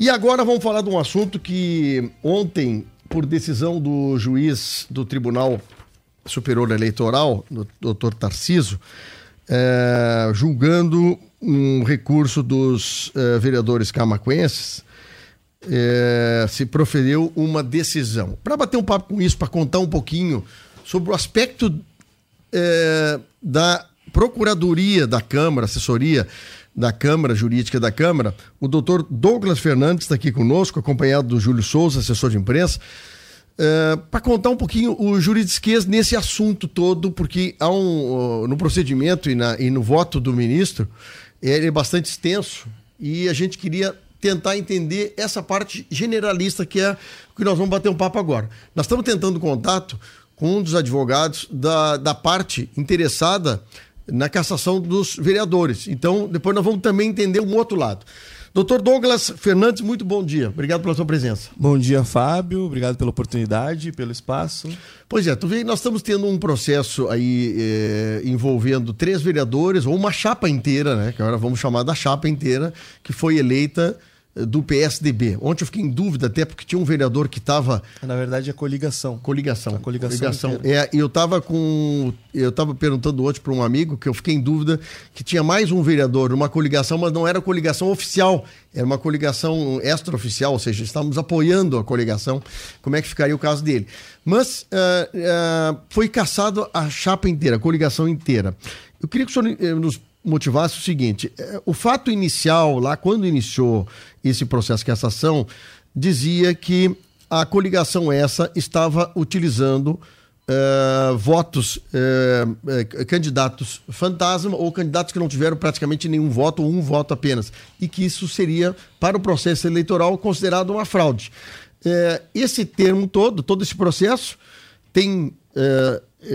E agora vamos falar de um assunto que ontem, por decisão do juiz do Tribunal Superior Eleitoral, doutor Tarciso, é, julgando um recurso dos é, vereadores camacuenses, é, se proferiu uma decisão. Para bater um papo com isso, para contar um pouquinho sobre o aspecto da Procuradoria da Câmara, assessoria da Câmara, Jurídica da Câmara, o doutor Douglas Fernandes está aqui conosco, acompanhado do Júlio Souza, assessor de imprensa, uh, para contar um pouquinho o juridiquês nesse assunto todo, porque há um, no procedimento e, na, e no voto do ministro, ele é bastante extenso e a gente queria tentar entender essa parte generalista que é o que nós vamos bater um papo agora. Nós estamos tentando contato com um dos advogados da, da parte interessada na cassação dos vereadores. Então, depois nós vamos também entender um outro lado. Doutor Douglas Fernandes, muito bom dia. Obrigado pela sua presença. Bom dia, Fábio. Obrigado pela oportunidade, pelo espaço. Pois é, tu vê, nós estamos tendo um processo aí é, envolvendo três vereadores, ou uma chapa inteira, né? Que agora vamos chamar da chapa inteira, que foi eleita do PSDB. Ontem eu fiquei em dúvida até porque tinha um vereador que estava na verdade é coligação. Coligação. A coligação. coligação. É, eu estava com eu estava perguntando ontem para um amigo que eu fiquei em dúvida que tinha mais um vereador numa coligação, mas não era coligação oficial, era uma coligação extraoficial, ou seja, estávamos apoiando a coligação. Como é que ficaria o caso dele? Mas uh, uh, foi caçado a chapa inteira, a coligação inteira. Eu queria que o senhor uh, nos motivasse o seguinte: é, o fato inicial, lá quando iniciou esse processo de cassação, dizia que a coligação essa estava utilizando uh, votos, uh, uh, candidatos fantasma ou candidatos que não tiveram praticamente nenhum voto ou um voto apenas. E que isso seria, para o processo eleitoral, considerado uma fraude. esse termo todo, todo esse processo, tem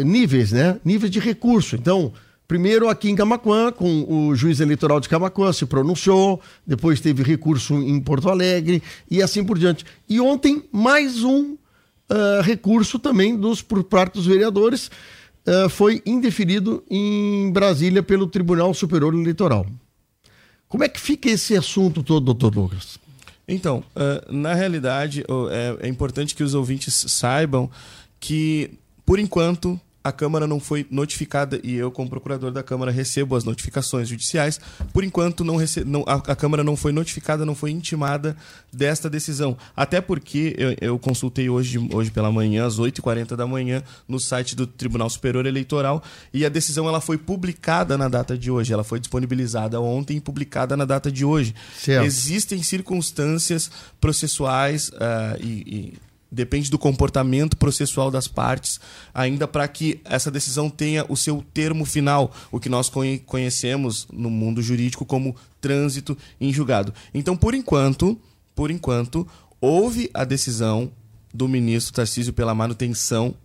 níveis, né? Níveis de recurso. Então, Primeiro aqui em Camacuã, com o juiz eleitoral de Camacuã se pronunciou, depois teve recurso em Porto Alegre e assim por diante. E ontem mais um uh, recurso também dos por parte dos vereadores uh, foi indeferido em Brasília pelo Tribunal Superior Eleitoral. Como é que fica esse assunto todo, doutor Douglas? Então, uh, na realidade, é, é importante que os ouvintes saibam que, por enquanto, a Câmara não foi notificada e eu, como procurador da Câmara, recebo as notificações judiciais. Por enquanto, não rece... não, a, a, Câmara não foi notificada, não foi intimada desta decisão. Até porque eu, eu consultei hoje, hoje pela manhã, às 8h40 da manhã, no site do Tribunal Superior Eleitoral e a decisão ela foi publicada na data de hoje. Ela foi disponibilizada ontem e publicada na data de hoje. Certo. Existem circunstâncias processuais uh, e, e depende do comportamento processual das partes, ainda para que essa decisão tenha o seu termo final, o que nós conhecemos no mundo jurídico como trânsito em julgado. Então, por enquanto, por enquanto, houve a decisão do ministro Tarcísio pela manutenção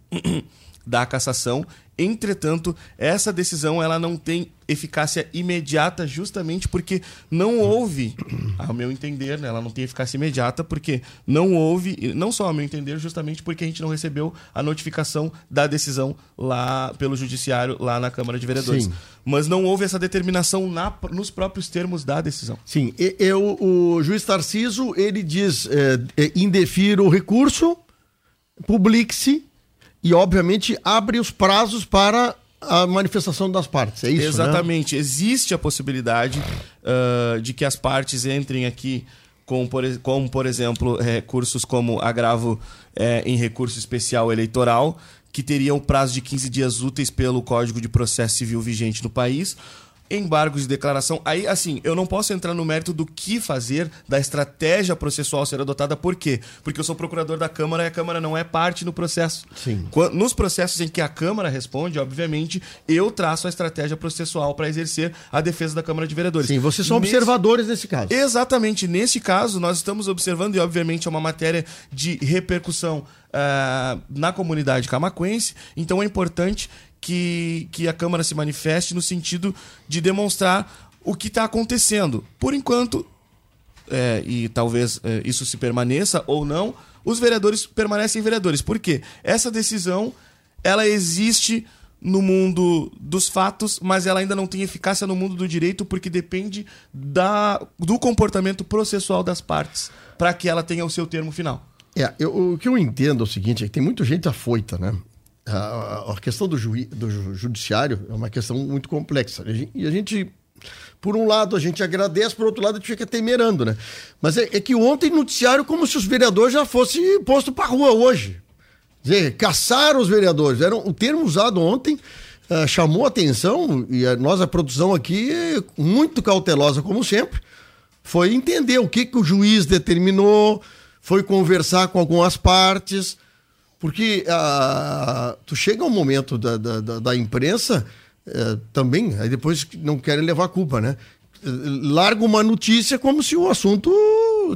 da cassação Entretanto, essa decisão ela não tem eficácia imediata justamente porque não houve, ao meu entender, né, ela não tem eficácia imediata porque não houve, não só ao meu entender, justamente porque a gente não recebeu a notificação da decisão lá pelo judiciário lá na Câmara de Vereadores. Sim. Mas não houve essa determinação na, nos próprios termos da decisão. Sim, eu, o juiz Tarciso, ele diz, é, indefira o recurso, publique-se e, obviamente, abre os prazos para a manifestação das partes. É isso? Né? Exatamente. Né? Existe a possibilidade uh, de que as partes entrem aqui com, por, como, por exemplo, recursos como agravo é, em recurso especial eleitoral, que teriam prazo de 15 dias úteis pelo Código de Processo Civil vigente no país embargos de declaração. Aí, assim, eu não posso entrar no mérito do que fazer, da estratégia processual ser adotada. Por quê? Porque eu sou procurador da Câmara e a Câmara não é parte no processo. Sim. Nos processos em que a Câmara responde, obviamente, eu traço a estratégia processual para exercer a defesa da Câmara de Vereadores. Sim, vocês são nesse... observadores nesse caso. Exatamente. Nesse caso, nós estamos observando, e obviamente é uma matéria de repercussão uh, na comunidade camacuense, então é importante que, que a Câmara se manifeste no sentido de demonstrar o que está acontecendo. Por enquanto, é, e talvez é, isso se permaneça ou não, os vereadores permanecem vereadores. Por quê? Essa decisão ela existe no mundo dos fatos, mas ela ainda não tem eficácia no mundo do direito porque depende da, do comportamento processual das partes para que ela tenha o seu termo final. É, eu, o que eu entendo é o seguinte, é que tem muita gente afoita, né? A, a questão do, juiz, do judiciário é uma questão muito complexa. E a gente, por um lado, a gente agradece, por outro lado, a gente fica temerando, né? Mas é, é que ontem noticiário como se os vereadores já fossem posto para rua hoje dizer, caçaram os vereadores. Era um termo usado ontem, uh, chamou atenção, e a produção aqui, muito cautelosa, como sempre, foi entender o que, que o juiz determinou, foi conversar com algumas partes, porque uh, tu chega um momento da, da, da, imprensa uh, também, aí depois não querem levar a culpa, né? Larga uma notícia como se o assunto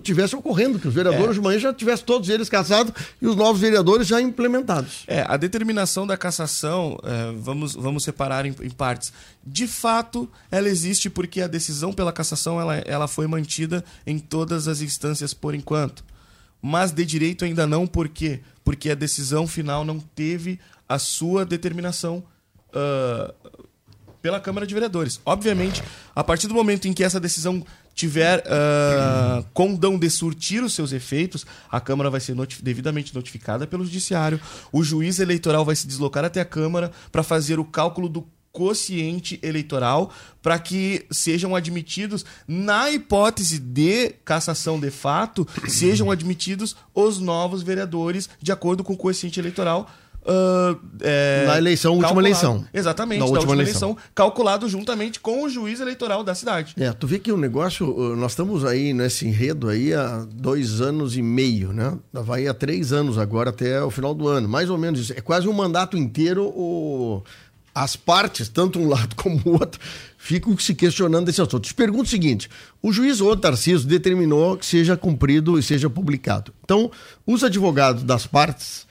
tivesse ocorrendo, que os vereadores é. de manhã já tivessem todos eles caçados e os novos vereadores já implementados. É, a determinação da cassação, é, vamos, vamos separar em, em, partes. De fato, ela existe porque a decisão pela cassação ela, ela foi mantida em todas as instâncias por enquanto. Mas de direito ainda não, por quê? Porque a decisão final não teve a sua determinação uh, pela Câmara de Vereadores. Obviamente, a partir do momento em que essa decisão tiver uh, condão de surtir os seus efeitos, a Câmara vai ser devidamente notificada pelo Judiciário. O juiz eleitoral vai se deslocar até a Câmara para fazer o cálculo do quociente eleitoral para que sejam admitidos, na hipótese de cassação de fato, sejam admitidos os novos vereadores de acordo com o quociente eleitoral Uh, é, na eleição, última eleição. Exatamente, na última, última eleição. eleição. calculado juntamente com o juiz eleitoral da cidade. É, tu vê que o negócio, nós estamos aí nesse enredo aí há dois anos e meio, né? Vai há três anos agora até o final do ano, mais ou menos isso. É quase um mandato inteiro o... as partes, tanto um lado como o outro, ficam se questionando desse assunto. Te pergunto o seguinte: o juiz O Tarcísio determinou que seja cumprido e seja publicado. Então, os advogados das partes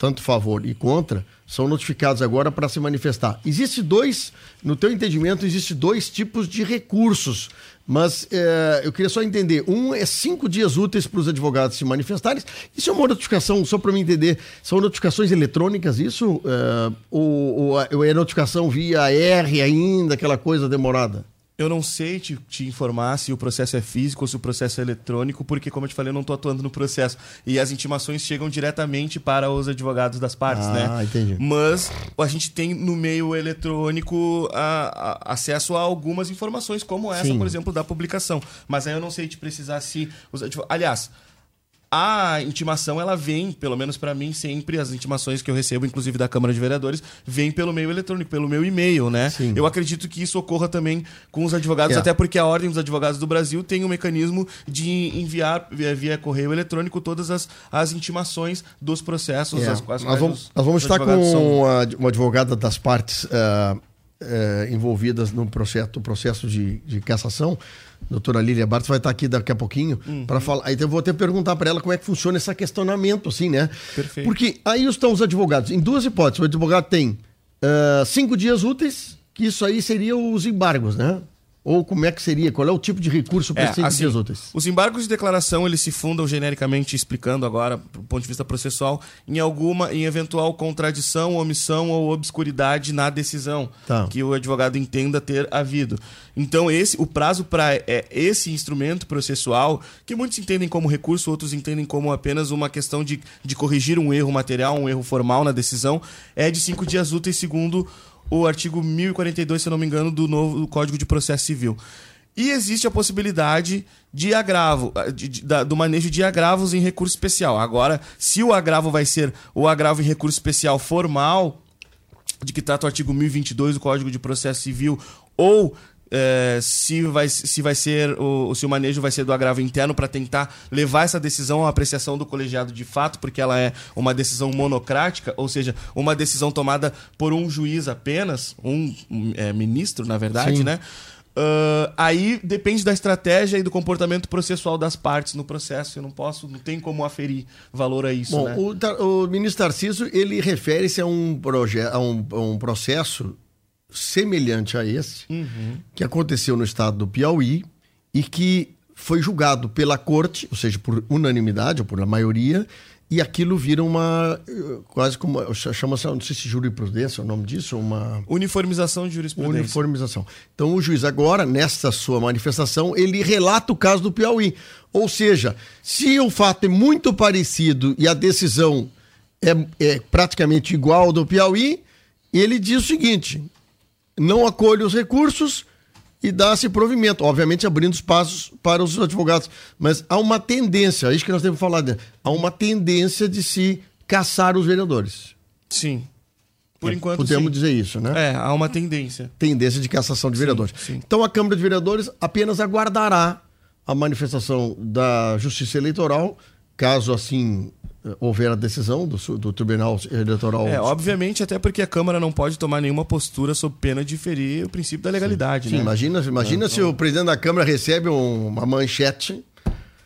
tanto favor e contra, são notificados agora para se manifestar. Existe dois, no teu entendimento, existe dois tipos de recursos, mas é, eu queria só entender. Um é cinco dias úteis para os advogados se manifestarem. Isso é uma notificação, só para me entender, são notificações eletrônicas, isso? É, ou, ou é notificação via R ainda, aquela coisa demorada? Eu não sei te, te, informar se o processo é físico ou se o processo é eletrônico, porque, como eu te falei, eu não estou atuando no processo. E as intimações chegam diretamente para os advogados das partes, ah, né? Ah, entendi. Mas a gente tem no meio eletrônico a, a, acesso a algumas informações, como essa, Sim. por exemplo, da publicação. Mas aí eu não sei te precisar se. Os. Aliás a intimação ela vem, pelo menos para mim sempre as intimações que eu recebo, inclusive da Câmara de Vereadores, vem pelo meio eletrônico, pelo meu e-mail, né? Sim. Eu acredito que isso ocorra também com os advogados, é. até porque a Ordem dos Advogados do Brasil tem um mecanismo de enviar via, via correio eletrônico todas as, as intimações dos processos. É. As, as nós, vamos, os, nós vamos estar com são... uma advogada das partes uh, uh, envolvidas no processo, processo de, de cassação doutora Lília Bartos vai estar aqui daqui a pouquinho uhum. para falar. Aí eu vou até perguntar para ela como é que funciona esse questionamento, assim, né? Perfeito. Porque aí estão os advogados. Em duas hipóteses, o advogado tem uh, cinco dias úteis, que isso aí seria os embargos, né? Ou como é que seria? Qual é o tipo de recurso para é, assim, úteis? Os embargos de declaração eles se fundam genericamente, explicando agora, do ponto de vista processual, em alguma, em eventual contradição, omissão ou obscuridade na decisão tá. que o advogado entenda ter havido. Então esse, o prazo para é, esse instrumento processual, que muitos entendem como recurso, outros entendem como apenas uma questão de, de corrigir um erro material, um erro formal na decisão, é de cinco dias úteis segundo o artigo 1042, se eu não me engano, do novo Código de Processo Civil. E existe a possibilidade de agravo, de, de, da, do manejo de agravos em recurso especial. Agora, se o agravo vai ser o agravo em recurso especial formal, de que trata o artigo 1022 do Código de Processo Civil, ou é, se, vai, se vai ser o, se o manejo vai ser do agravo interno para tentar levar essa decisão à apreciação do colegiado de fato, porque ela é uma decisão monocrática, ou seja, uma decisão tomada por um juiz apenas, um é, ministro, na verdade, Sim. né? Uh, aí depende da estratégia e do comportamento processual das partes no processo. Eu não posso, não tem como aferir valor a isso. Bom, né? o, o ministro Tarcísio ele refere-se a um, projeto, a um, a um processo semelhante a esse, uhum. que aconteceu no estado do Piauí e que foi julgado pela corte, ou seja, por unanimidade ou por maioria, e aquilo vira uma quase como chama-se, não sei se jurisprudência é o nome disso, uma uniformização de jurisprudência. Uniformização. Então o juiz agora nesta sua manifestação, ele relata o caso do Piauí. Ou seja, se o fato é muito parecido e a decisão é, é praticamente igual ao do Piauí, ele diz o seguinte: não acolhe os recursos e dá-se provimento, obviamente abrindo espaços para os advogados. Mas há uma tendência, é isso que nós temos que falar, né? há uma tendência de se caçar os vereadores. Sim. Por é, enquanto, Podemos sim. dizer isso, né? É, há uma tendência. Tendência de cassação de vereadores. Sim, sim. Então a Câmara de Vereadores apenas aguardará a manifestação da Justiça Eleitoral, caso assim houver a decisão do, do Tribunal Eleitoral. É, obviamente, até porque a Câmara não pode tomar nenhuma postura sob pena de ferir o princípio da legalidade. Sim, né? sim imagina, imagina se o presidente da Câmara recebe um, uma manchete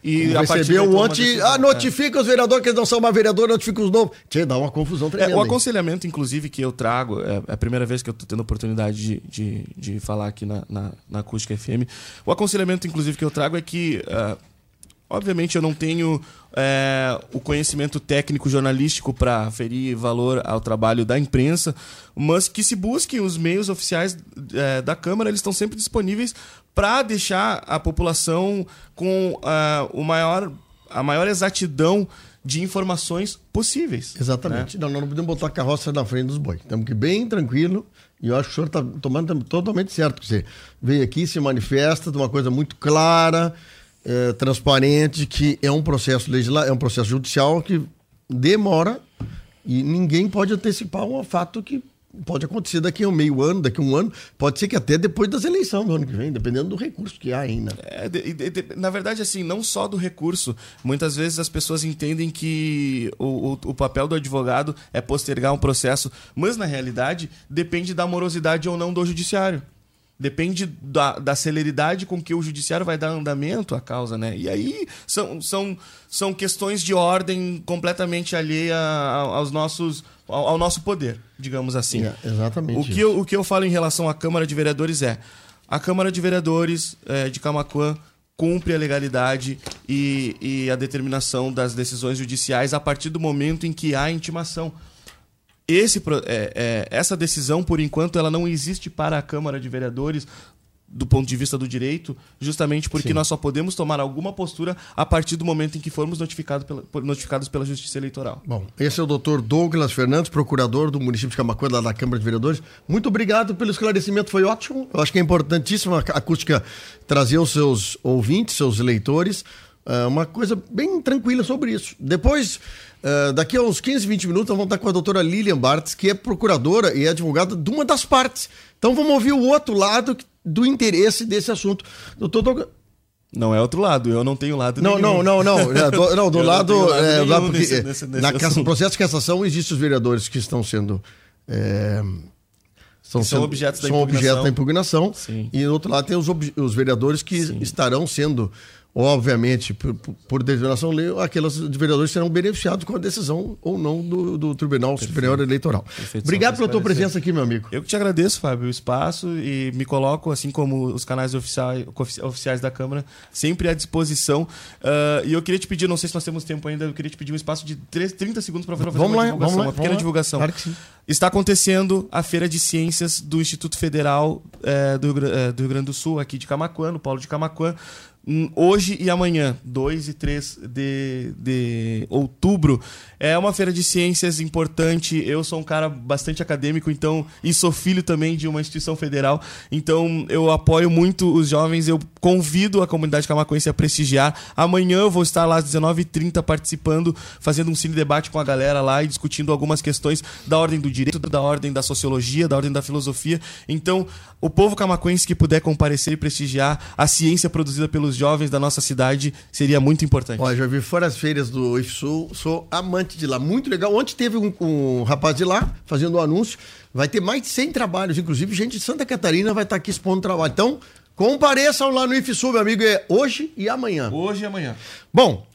e recebeu ontem. Ah, notifica é. os vereadores que eles não são uma vereadora, notifica os novos. Tchê, dá uma confusão tremenda. É, o aconselhamento, inclusive, que eu trago, é, é a primeira vez que eu estou tendo a oportunidade de, de, de falar aqui na, na, na Acústica FM. O aconselhamento, inclusive, que eu trago é que. Uh, Obviamente eu não tenho é, o conhecimento técnico jornalístico para ferir valor ao trabalho da imprensa, mas que se busquem os meios oficiais é, da Câmara, eles estão sempre disponíveis para deixar a população com uh, o maior, a maior exatidão de informações possíveis. Exatamente. Né? Não, não podemos botar a carroça na frente dos bois. Estamos aqui bem tranquilo. E eu acho que o senhor está tomando totalmente certo. Você veio aqui, se manifesta de uma coisa muito clara, é, transparente, que é um processo legislativo, é um processo judicial que demora e ninguém pode antecipar um fato que pode acontecer daqui a um meio ano, daqui a um ano, pode ser que até depois das eleições do ano que vem, dependendo do recurso que há ainda. É, de, de, na verdade, assim, não só do recurso. Muitas vezes as pessoas entendem que o, o, o, papel do advogado é postergar um processo, mas na realidade depende da morosidade ou não do judiciário. Depende da, da celeridade com que o judiciário vai dar andamento à causa, né? E aí são, são, são questões de ordem completamente alheia aos nossos, ao, ao nosso poder, digamos assim. É, exatamente. O que, eu, o que eu falo em relação à Câmara de Vereadores é: a Câmara de Vereadores é, de Camacuã cumpre a legalidade e, e a determinação das decisões judiciais a partir do momento em que há intimação esse, é, é, essa decisão, por enquanto, ela não existe para a Câmara de Vereadores do ponto de vista do direito, justamente porque Sim. nós só podemos tomar alguma postura a partir do momento em que formos notificado pela, notificados pela Justiça Eleitoral. Bom, esse é o doutor Douglas Fernandes, procurador do município de Camacuã, lá da Câmara de Vereadores. Muito obrigado pelo esclarecimento, foi ótimo. Eu acho que é importantíssimo a acústica trazer os seus ouvintes, seus leitores, uh, uma coisa bem tranquila sobre isso. Depois Uh, daqui a uns 15, 20 minutos, nós vamos estar com a doutora Lilian Bartz, que é procuradora e advogada de uma das partes. Então vamos ouvir o outro lado do interesse desse assunto. Doutor Douglas. Não é outro lado, eu não tenho lado não, nenhum. Não, não, não. É, do, não, do lado. lado, é, lado porque, nesse, nesse, nesse na processo de cassação existem os vereadores que estão sendo. É, são, são sendo, objetos da são impugnação. objetos da impugnação. E do outro lado tem os, os vereadores que Sim. estarão sendo obviamente, por, por determinação lei, aqueles vereadores serão beneficiados com a decisão ou não do, do Tribunal Perfeito. Superior Eleitoral. Perfeito. Obrigado pela tua presença aqui, meu amigo. Eu que te agradeço, Fábio, o espaço e me coloco, assim como os canais oficiais, oficiais da Câmara, sempre à disposição. Uh, e eu queria te pedir, não sei se nós temos tempo ainda, eu queria te pedir um espaço de 30 segundos para fazer vamos uma lá, divulgação, vamos lá, uma pequena divulgação. Claro que sim. Está acontecendo a Feira de Ciências do Instituto Federal é, do, é, do Rio Grande do Sul, aqui de Camacuã, no Polo de Camacuã. Hum, hoje e amanhã, 2 e 3 de, de outubro. É uma feira de ciências importante. Eu sou um cara bastante acadêmico, então, e sou filho também de uma instituição federal. Então, eu apoio muito os jovens. Eu convido a comunidade camacuense a prestigiar. Amanhã eu vou estar lá às 19h30 participando, fazendo um cine debate com a galera lá e discutindo algumas questões da ordem do direito, da ordem da sociologia, da ordem da filosofia. Então, o povo camacuense que puder comparecer e prestigiar a ciência produzida pelos jovens da nossa cidade seria muito importante. Olha, já vi fora as feiras do IFSU, sou amante de lá, muito legal. Ontem teve um, um rapaz de lá fazendo um anúncio, vai ter mais de 100 trabalhos, inclusive gente de Santa Catarina vai estar aqui expondo trabalho. Então, compareçam lá no IFSU, meu amigo, é hoje e amanhã. Hoje e amanhã. Bom,